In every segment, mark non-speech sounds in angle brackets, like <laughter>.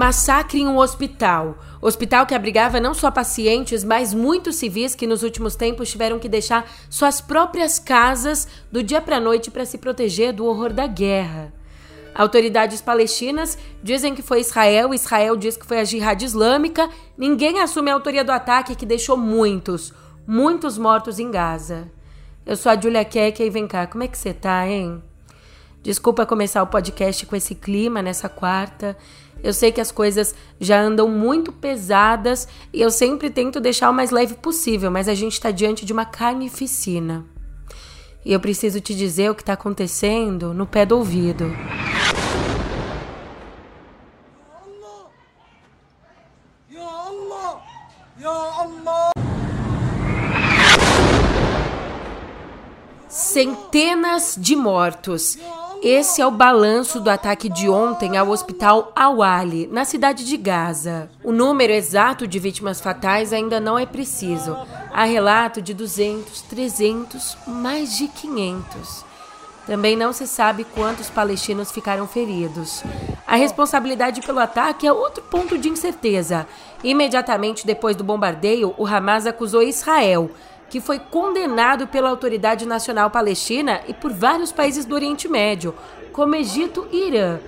Massacre em um hospital. Hospital que abrigava não só pacientes, mas muitos civis que nos últimos tempos tiveram que deixar suas próprias casas do dia para a noite para se proteger do horror da guerra. Autoridades palestinas dizem que foi Israel, Israel diz que foi a Jihad Islâmica. Ninguém assume a autoria do ataque que deixou muitos, muitos mortos em Gaza. Eu sou a Julia Keck e vem cá, como é que você tá, hein? Desculpa começar o podcast com esse clima nessa quarta. Eu sei que as coisas já andam muito pesadas e eu sempre tento deixar o mais leve possível, mas a gente está diante de uma carnificina. E eu preciso te dizer o que está acontecendo no pé do ouvido. Centenas de mortos. Esse é o balanço do ataque de ontem ao hospital Awali, na cidade de Gaza. O número exato de vítimas fatais ainda não é preciso. Há relato de 200, 300, mais de 500. Também não se sabe quantos palestinos ficaram feridos. A responsabilidade pelo ataque é outro ponto de incerteza. Imediatamente depois do bombardeio, o Hamas acusou Israel que foi condenado pela Autoridade Nacional Palestina e por vários países do Oriente Médio, como Egito e Irã.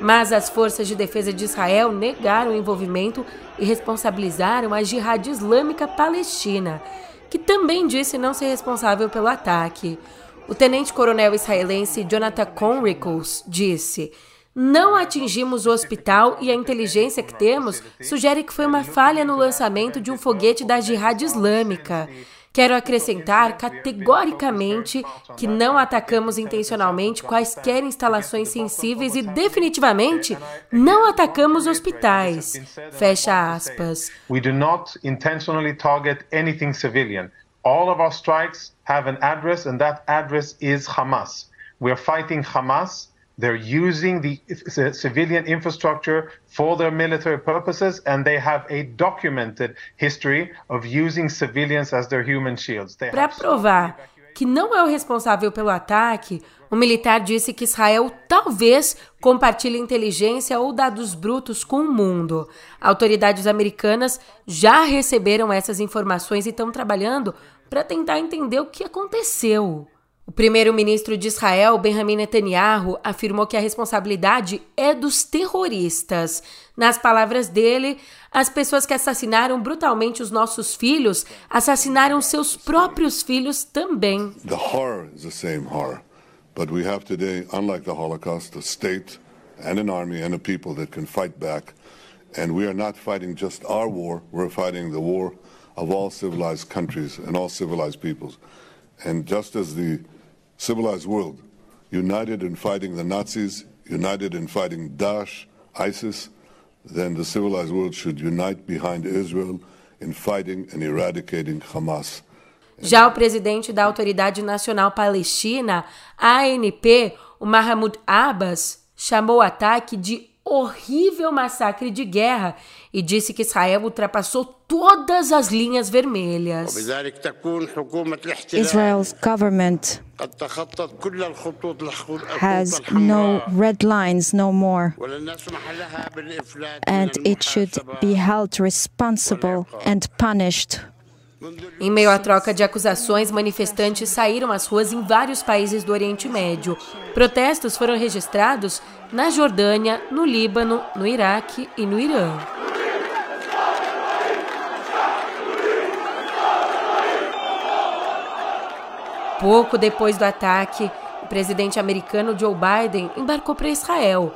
Mas as forças de defesa de Israel negaram o envolvimento e responsabilizaram a Jihad Islâmica Palestina, que também disse não ser responsável pelo ataque. O tenente-coronel israelense Jonathan Conricles disse: Não atingimos o hospital e a inteligência que temos sugere que foi uma falha no lançamento de um foguete da Jihad Islâmica. Quero acrescentar categoricamente que não atacamos intencionalmente quaisquer instalações sensíveis e definitivamente não atacamos hospitais. Fecha aspas. We do not intentionally target anything civilian. All of our strikes have an address and that address is Hamas. We are fighting Hamas They're using the civilian infrastructure for their military purposes, and they have a documented history of using civilians as their human shields. Para provar que não é o responsável pelo ataque, o militar disse que Israel talvez compartilhe inteligência ou dados brutos com o mundo. Autoridades americanas já receberam essas informações e estão trabalhando para tentar entender o que aconteceu. O primeiro-ministro de Israel, Benjamin Netanyahu, afirmou que a responsabilidade é dos terroristas. Nas palavras dele, as pessoas que assassinaram brutalmente os nossos filhos assassinaram seus próprios filhos também. The horror is the same horror, but we have today, unlike the Holocaust, a state and an army and a people that can fight back. And we are not fighting just our war, we're fighting the war of all civilized countries and all civilized peoples. And just as the civilized world, united in fighting the Nazis, united in fighting Daesh, ISIS, then the civilized world should unite behind Israel in fighting and eradicating Hamas. Já o presidente da Autoridade Nacional Palestina, ANP, o Mahmoud Abbas, chamou o ataque de horrível massacre de guerra e disse que Israel ultrapassou todas as linhas vermelhas. Israel's government has no red lines no more and it should be held responsible and punished em meio à troca de acusações, manifestantes saíram às ruas em vários países do Oriente Médio. Protestos foram registrados na Jordânia, no Líbano, no Iraque e no Irã. Pouco depois do ataque, o presidente americano Joe Biden embarcou para Israel.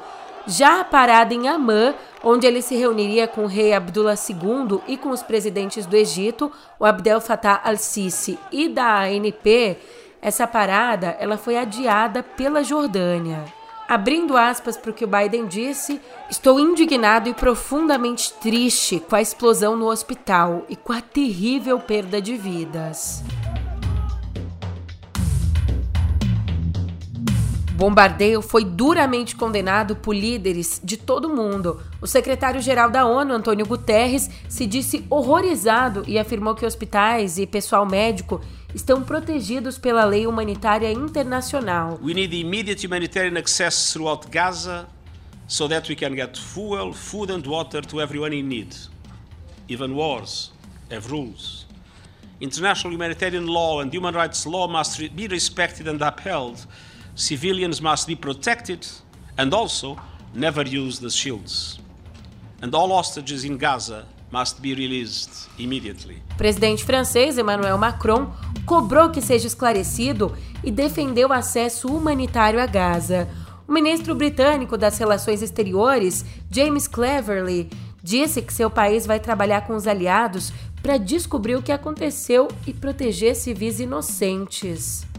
Já parado em Amman, onde ele se reuniria com o rei Abdullah II e com os presidentes do Egito, o Abdel Fattah al-Sisi e da ANP, essa parada ela foi adiada pela Jordânia. Abrindo aspas para o que o Biden disse, estou indignado e profundamente triste com a explosão no hospital e com a terrível perda de vidas. Bombardeio foi duramente condenado por líderes de todo o mundo. O secretário-geral da ONU, Antônio Guterres, se disse horrorizado e afirmou que hospitais e pessoal médico estão protegidos pela lei humanitária internacional. We need immediate humanitarian access throughout Gaza so that we can get fuel, food and water to everyone in need. Even wars have rules. International humanitarian law and human rights law must be respected and upheld. Civilians must be protected and also never use the shields. And all hostages in Gaza must be released immediately. O presidente francês Emmanuel Macron cobrou que seja esclarecido e defendeu acesso humanitário a Gaza. O ministro britânico das Relações Exteriores, James Cleverly, disse que seu país vai trabalhar com os aliados para descobrir o que aconteceu e proteger civis inocentes.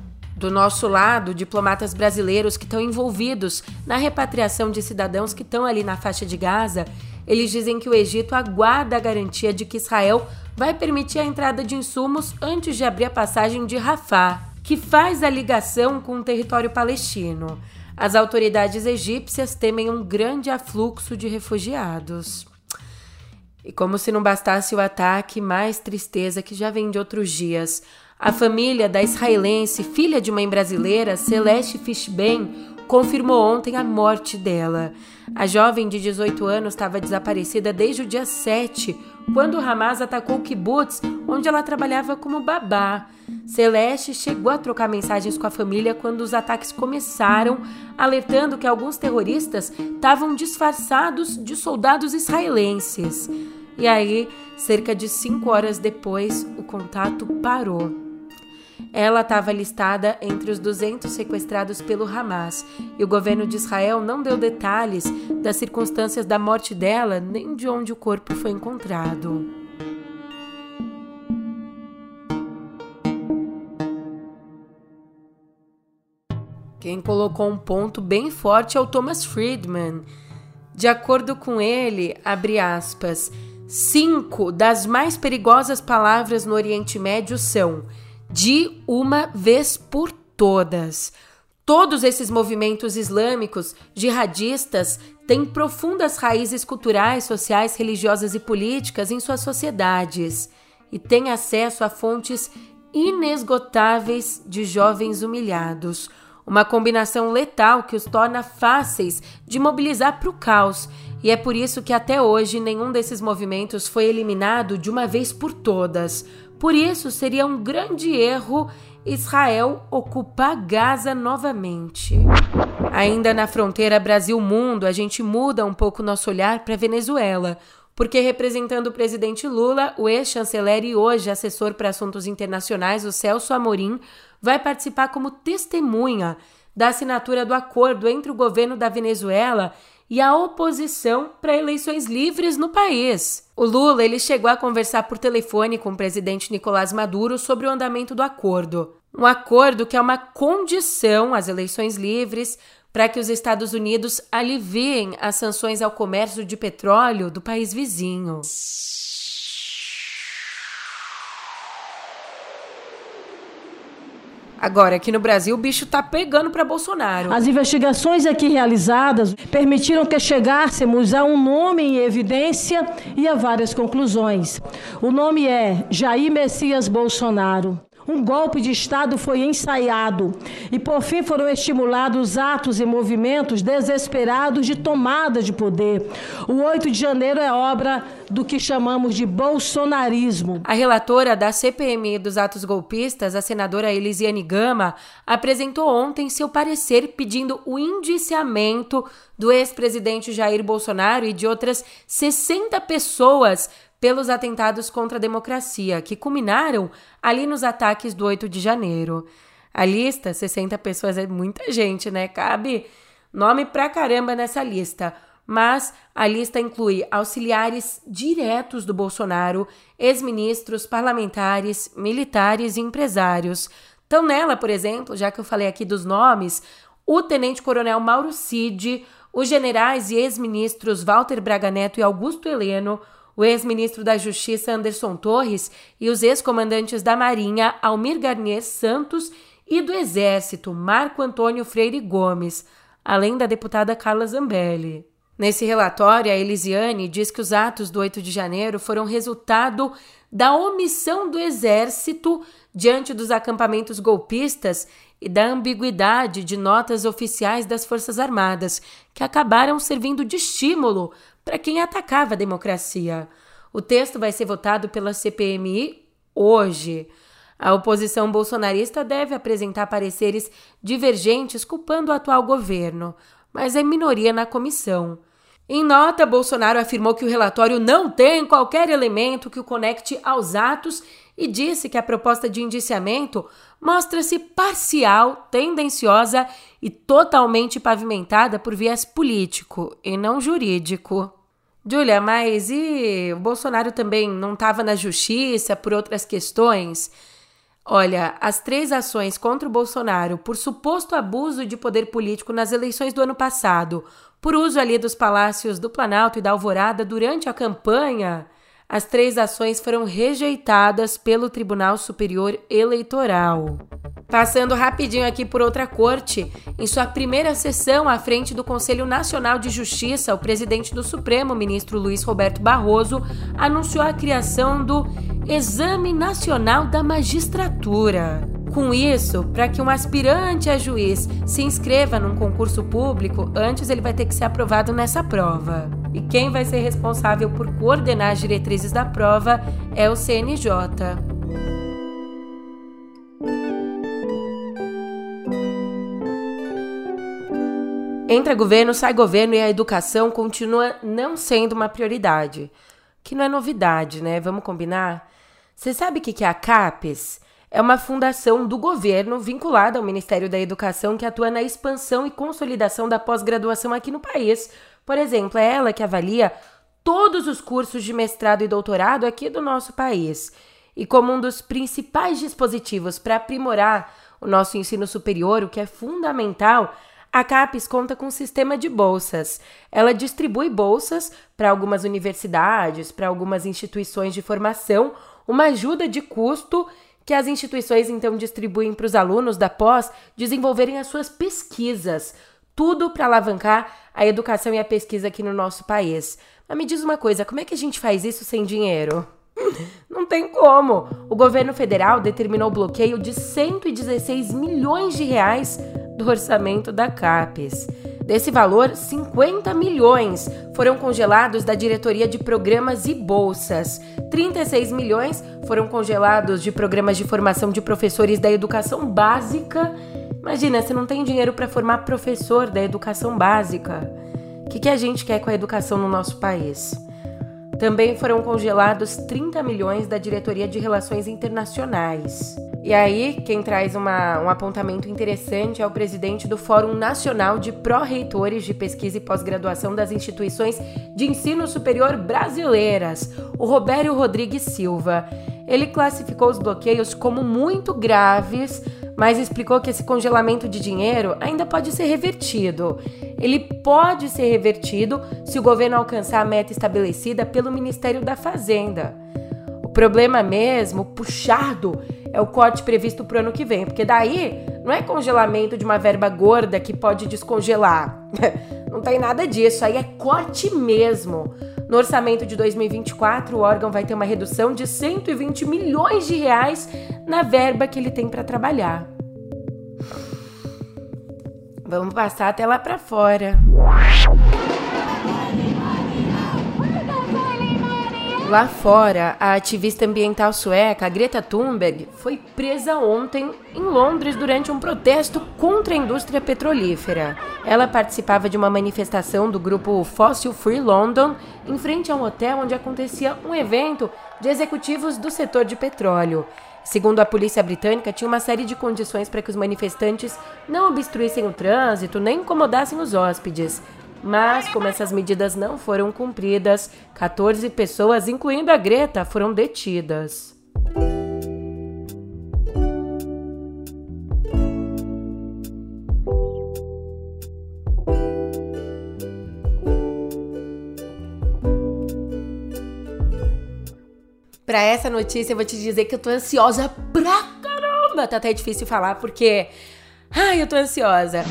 Do nosso lado, diplomatas brasileiros que estão envolvidos na repatriação de cidadãos que estão ali na faixa de Gaza, eles dizem que o Egito aguarda a garantia de que Israel vai permitir a entrada de insumos antes de abrir a passagem de Rafah, que faz a ligação com o território palestino. As autoridades egípcias temem um grande afluxo de refugiados. E como se não bastasse o ataque, mais tristeza que já vem de outros dias. A família da israelense, filha de mãe brasileira, Celeste Fishben, confirmou ontem a morte dela. A jovem de 18 anos estava desaparecida desde o dia 7, quando Hamas atacou o kibbutz, onde ela trabalhava como babá. Celeste chegou a trocar mensagens com a família quando os ataques começaram, alertando que alguns terroristas estavam disfarçados de soldados israelenses. E aí, cerca de cinco horas depois, o contato parou. Ela estava listada entre os 200 sequestrados pelo Hamas e o governo de Israel não deu detalhes das circunstâncias da morte dela nem de onde o corpo foi encontrado. Quem colocou um ponto bem forte é o Thomas Friedman. De acordo com ele, abre aspas, cinco das mais perigosas palavras no Oriente Médio são de uma vez por todas. Todos esses movimentos islâmicos, jihadistas, têm profundas raízes culturais, sociais, religiosas e políticas em suas sociedades e têm acesso a fontes inesgotáveis de jovens humilhados. Uma combinação letal que os torna fáceis de mobilizar para o caos, e é por isso que até hoje nenhum desses movimentos foi eliminado de uma vez por todas. Por isso, seria um grande erro Israel ocupar Gaza novamente. Ainda na fronteira Brasil-Mundo, a gente muda um pouco nosso olhar para Venezuela, porque representando o presidente Lula, o ex-chanceler e hoje assessor para assuntos internacionais, o Celso Amorim, vai participar como testemunha da assinatura do acordo entre o governo da Venezuela e a oposição para eleições livres no país. O Lula ele chegou a conversar por telefone com o presidente Nicolás Maduro sobre o andamento do acordo. Um acordo que é uma condição às eleições livres para que os Estados Unidos aliviem as sanções ao comércio de petróleo do país vizinho. Agora, aqui no Brasil, o bicho tá pegando para Bolsonaro. As investigações aqui realizadas permitiram que chegássemos a um nome em evidência e a várias conclusões. O nome é Jair Messias Bolsonaro. Um golpe de Estado foi ensaiado e, por fim, foram estimulados atos e movimentos desesperados de tomada de poder. O 8 de janeiro é obra do que chamamos de bolsonarismo. A relatora da CPMI dos atos golpistas, a senadora Elisiane Gama, apresentou ontem seu parecer pedindo o indiciamento do ex-presidente Jair Bolsonaro e de outras 60 pessoas pelos atentados contra a democracia, que culminaram ali nos ataques do 8 de janeiro. A lista, 60 pessoas, é muita gente, né? Cabe nome pra caramba nessa lista. Mas a lista inclui auxiliares diretos do Bolsonaro, ex-ministros, parlamentares, militares e empresários. Então, nela, por exemplo, já que eu falei aqui dos nomes, o tenente-coronel Mauro Cid, os generais e ex-ministros Walter Braga Neto e Augusto Heleno, o ex-ministro da Justiça Anderson Torres e os ex-comandantes da Marinha Almir Garnier Santos e do Exército Marco Antônio Freire Gomes, além da deputada Carla Zambelli. Nesse relatório, a Elisiane diz que os atos do 8 de janeiro foram resultado da omissão do Exército diante dos acampamentos golpistas e da ambiguidade de notas oficiais das Forças Armadas, que acabaram servindo de estímulo para quem atacava a democracia. O texto vai ser votado pela CPMI hoje. A oposição bolsonarista deve apresentar pareceres divergentes culpando o atual governo, mas é minoria na comissão. Em nota, Bolsonaro afirmou que o relatório não tem qualquer elemento que o conecte aos atos e disse que a proposta de indiciamento mostra-se parcial, tendenciosa e totalmente pavimentada por viés político e não jurídico. Julia, mas e o Bolsonaro também não estava na justiça por outras questões? Olha, as três ações contra o Bolsonaro por suposto abuso de poder político nas eleições do ano passado, por uso ali dos palácios do Planalto e da Alvorada durante a campanha, as três ações foram rejeitadas pelo Tribunal Superior Eleitoral. Passando rapidinho aqui por outra corte, em sua primeira sessão à frente do Conselho Nacional de Justiça, o presidente do Supremo, ministro Luiz Roberto Barroso, anunciou a criação do Exame Nacional da Magistratura. Com isso, para que um aspirante a juiz se inscreva num concurso público, antes ele vai ter que ser aprovado nessa prova. E quem vai ser responsável por coordenar as diretrizes da prova é o CNJ. Entra governo, sai governo e a educação continua não sendo uma prioridade. Que não é novidade, né? Vamos combinar? Você sabe o que é a CAPES? É uma fundação do governo vinculada ao Ministério da Educação que atua na expansão e consolidação da pós-graduação aqui no país. Por exemplo, é ela que avalia todos os cursos de mestrado e doutorado aqui do nosso país. E como um dos principais dispositivos para aprimorar o nosso ensino superior, o que é fundamental, a CAPES conta com um sistema de bolsas. Ela distribui bolsas para algumas universidades, para algumas instituições de formação, uma ajuda de custo que as instituições então distribuem para os alunos da pós desenvolverem as suas pesquisas. Tudo para alavancar a educação e a pesquisa aqui no nosso país. Mas me diz uma coisa, como é que a gente faz isso sem dinheiro? <laughs> Não tem como. O governo federal determinou o bloqueio de 116 milhões de reais do orçamento da CAPES. Desse valor, 50 milhões foram congelados da diretoria de programas e bolsas. 36 milhões foram congelados de programas de formação de professores da educação básica. Imagina, você não tem dinheiro para formar professor da educação básica. O que, que a gente quer com a educação no nosso país? Também foram congelados 30 milhões da diretoria de relações internacionais. E aí, quem traz uma, um apontamento interessante é o presidente do Fórum Nacional de Pró-Reitores de Pesquisa e Pós-Graduação das Instituições de Ensino Superior Brasileiras, o Robério Rodrigues Silva. Ele classificou os bloqueios como muito graves, mas explicou que esse congelamento de dinheiro ainda pode ser revertido. Ele pode ser revertido se o governo alcançar a meta estabelecida pelo Ministério da Fazenda. O problema mesmo, puxado, é o corte previsto para o ano que vem, porque daí não é congelamento de uma verba gorda que pode descongelar. <laughs> não tem nada disso, aí é corte mesmo. No orçamento de 2024, o órgão vai ter uma redução de 120 milhões de reais na verba que ele tem para trabalhar. Vamos passar até lá para fora. Lá fora, a ativista ambiental sueca Greta Thunberg foi presa ontem em Londres durante um protesto contra a indústria petrolífera. Ela participava de uma manifestação do grupo Fossil Free London em frente a um hotel onde acontecia um evento de executivos do setor de petróleo. Segundo a polícia britânica, tinha uma série de condições para que os manifestantes não obstruíssem o trânsito nem incomodassem os hóspedes. Mas, como essas medidas não foram cumpridas, 14 pessoas, incluindo a Greta, foram detidas. Para essa notícia, eu vou te dizer que eu tô ansiosa pra caramba. Tá até difícil falar porque. Ai, eu tô ansiosa.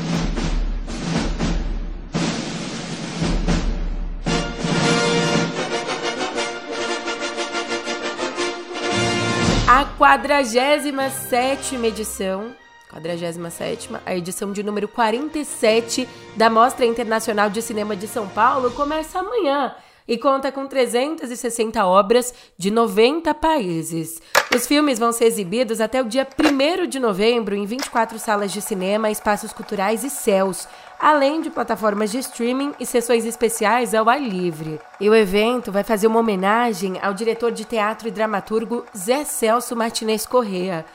47 edição, 47 a edição de número 47 da Mostra Internacional de Cinema de São Paulo. Começa amanhã e conta com 360 obras de 90 países. Os filmes vão ser exibidos até o dia 1 de novembro em 24 salas de cinema, espaços culturais e céus, além de plataformas de streaming e sessões especiais ao ar livre. E o evento vai fazer uma homenagem ao diretor de teatro e dramaturgo Zé Celso Martinez Correa,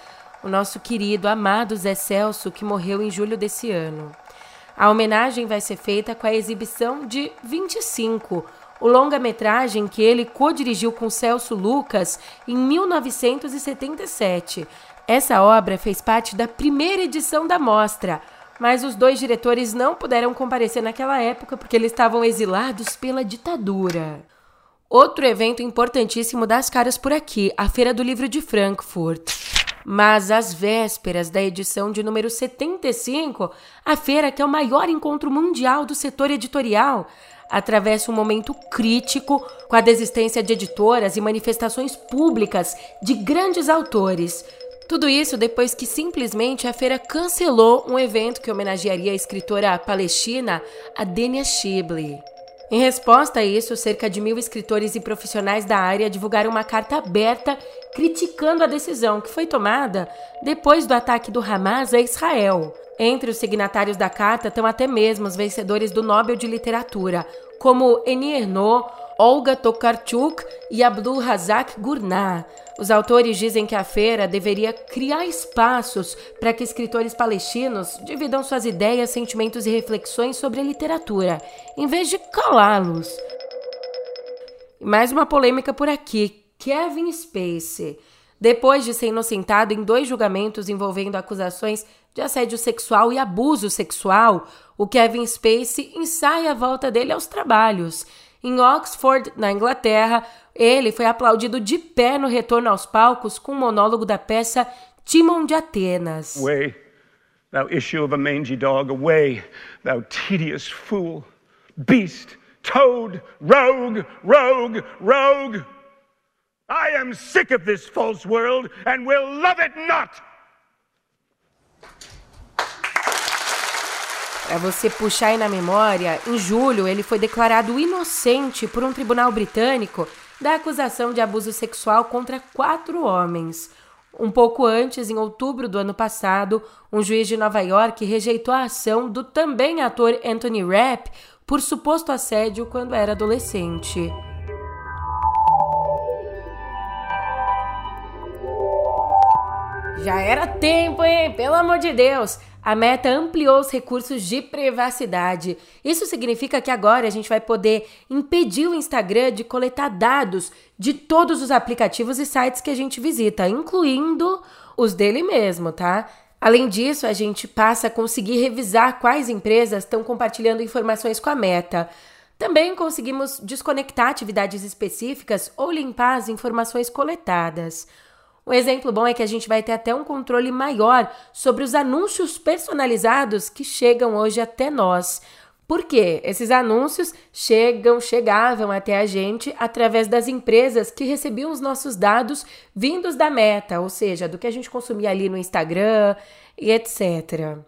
o nosso querido, amado Zé Celso, que morreu em julho desse ano. A homenagem vai ser feita com a exibição de 25 o longa-metragem que ele co-dirigiu com Celso Lucas em 1977. Essa obra fez parte da primeira edição da mostra, mas os dois diretores não puderam comparecer naquela época porque eles estavam exilados pela ditadura. Outro evento importantíssimo das caras por aqui, a Feira do Livro de Frankfurt. Mas às vésperas da edição de número 75, a feira, que é o maior encontro mundial do setor editorial, atravessa um momento crítico com a desistência de editoras e manifestações públicas de grandes autores. Tudo isso depois que simplesmente a feira cancelou um evento que homenagearia a escritora palestina Adenia Shibley. Em resposta a isso, cerca de mil escritores e profissionais da área divulgaram uma carta aberta criticando a decisão que foi tomada depois do ataque do Hamas a Israel. Entre os signatários da carta estão até mesmo os vencedores do Nobel de Literatura, como Eni Ernaux, Olga Tokarczuk e Abdul Razak Gurnah. Os autores dizem que a feira deveria criar espaços para que escritores palestinos dividam suas ideias, sentimentos e reflexões sobre a literatura, em vez de calá-los. Mais uma polêmica por aqui. Kevin Spacey. Depois de ser inocentado em dois julgamentos envolvendo acusações de assédio sexual e abuso sexual, o Kevin Spacey ensaia a volta dele aos trabalhos. Em Oxford, na Inglaterra, ele foi aplaudido de pé no retorno aos palcos com o monólogo da peça Timon de Atenas. Away, thou issue of a mangy dog, away, thou tedious fool, beast, toad, rogue, rogue, rogue. I am sick of this false world and will love it not. Para você puxar aí na memória, em julho ele foi declarado inocente por um tribunal britânico da acusação de abuso sexual contra quatro homens. Um pouco antes, em outubro do ano passado, um juiz de Nova York rejeitou a ação do também ator Anthony Rapp por suposto assédio quando era adolescente. Já era tempo, hein? Pelo amor de Deus! A Meta ampliou os recursos de privacidade. Isso significa que agora a gente vai poder impedir o Instagram de coletar dados de todos os aplicativos e sites que a gente visita, incluindo os dele mesmo, tá? Além disso, a gente passa a conseguir revisar quais empresas estão compartilhando informações com a Meta. Também conseguimos desconectar atividades específicas ou limpar as informações coletadas. Um exemplo bom é que a gente vai ter até um controle maior sobre os anúncios personalizados que chegam hoje até nós. Por quê? Esses anúncios chegam, chegavam até a gente através das empresas que recebiam os nossos dados vindos da meta, ou seja, do que a gente consumia ali no Instagram e etc.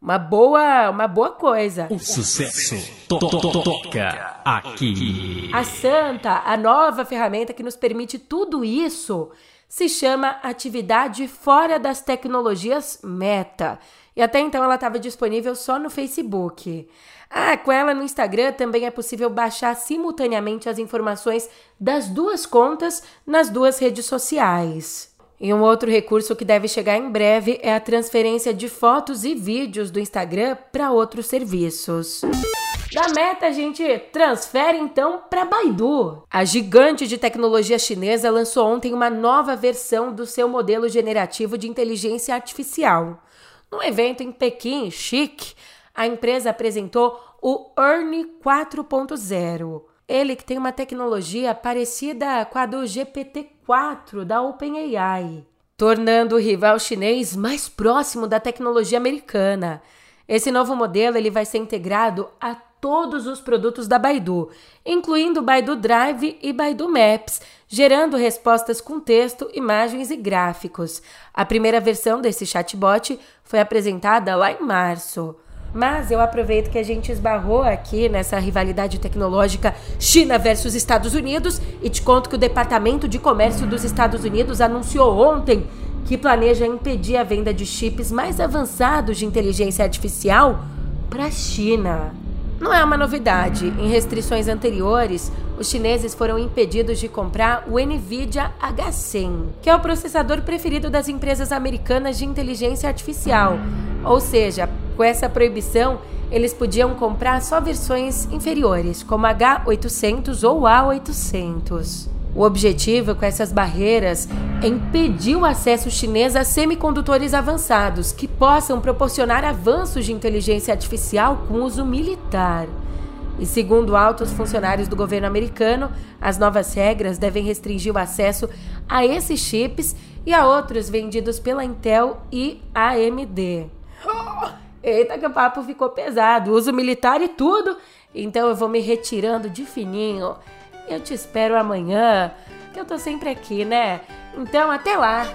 Uma boa, uma boa coisa. O sucesso to to toca aqui. A Santa, a nova ferramenta que nos permite tudo isso, se chama Atividade Fora das Tecnologias Meta. E até então ela estava disponível só no Facebook. Ah, com ela no Instagram também é possível baixar simultaneamente as informações das duas contas nas duas redes sociais. E um outro recurso que deve chegar em breve é a transferência de fotos e vídeos do Instagram para outros serviços. Da Meta, a gente transfere então para Baidu. A gigante de tecnologia chinesa lançou ontem uma nova versão do seu modelo generativo de inteligência artificial. Num evento em Pequim, chique, a empresa apresentou o Ernie 4.0. Ele que tem uma tecnologia parecida com a do GPT-4 da OpenAI, tornando o rival chinês mais próximo da tecnologia americana. Esse novo modelo ele vai ser integrado a todos os produtos da Baidu, incluindo Baidu Drive e Baidu Maps, gerando respostas com texto, imagens e gráficos. A primeira versão desse chatbot foi apresentada lá em março. Mas eu aproveito que a gente esbarrou aqui nessa rivalidade tecnológica China versus Estados Unidos e te conto que o Departamento de Comércio dos Estados Unidos anunciou ontem que planeja impedir a venda de chips mais avançados de inteligência artificial para a China. Não é uma novidade. Em restrições anteriores, os chineses foram impedidos de comprar o Nvidia H100, que é o processador preferido das empresas americanas de inteligência artificial. Ou seja, com essa proibição, eles podiam comprar só versões inferiores, como H800 ou A800. O objetivo com essas barreiras é impedir o acesso chinês a semicondutores avançados que possam proporcionar avanços de inteligência artificial com uso militar. E segundo altos funcionários do governo americano, as novas regras devem restringir o acesso a esses chips e a outros vendidos pela Intel e AMD. Eita, que o papo ficou pesado, uso militar e tudo. Então eu vou me retirando de fininho eu te espero amanhã, que eu tô sempre aqui, né? Então, até lá!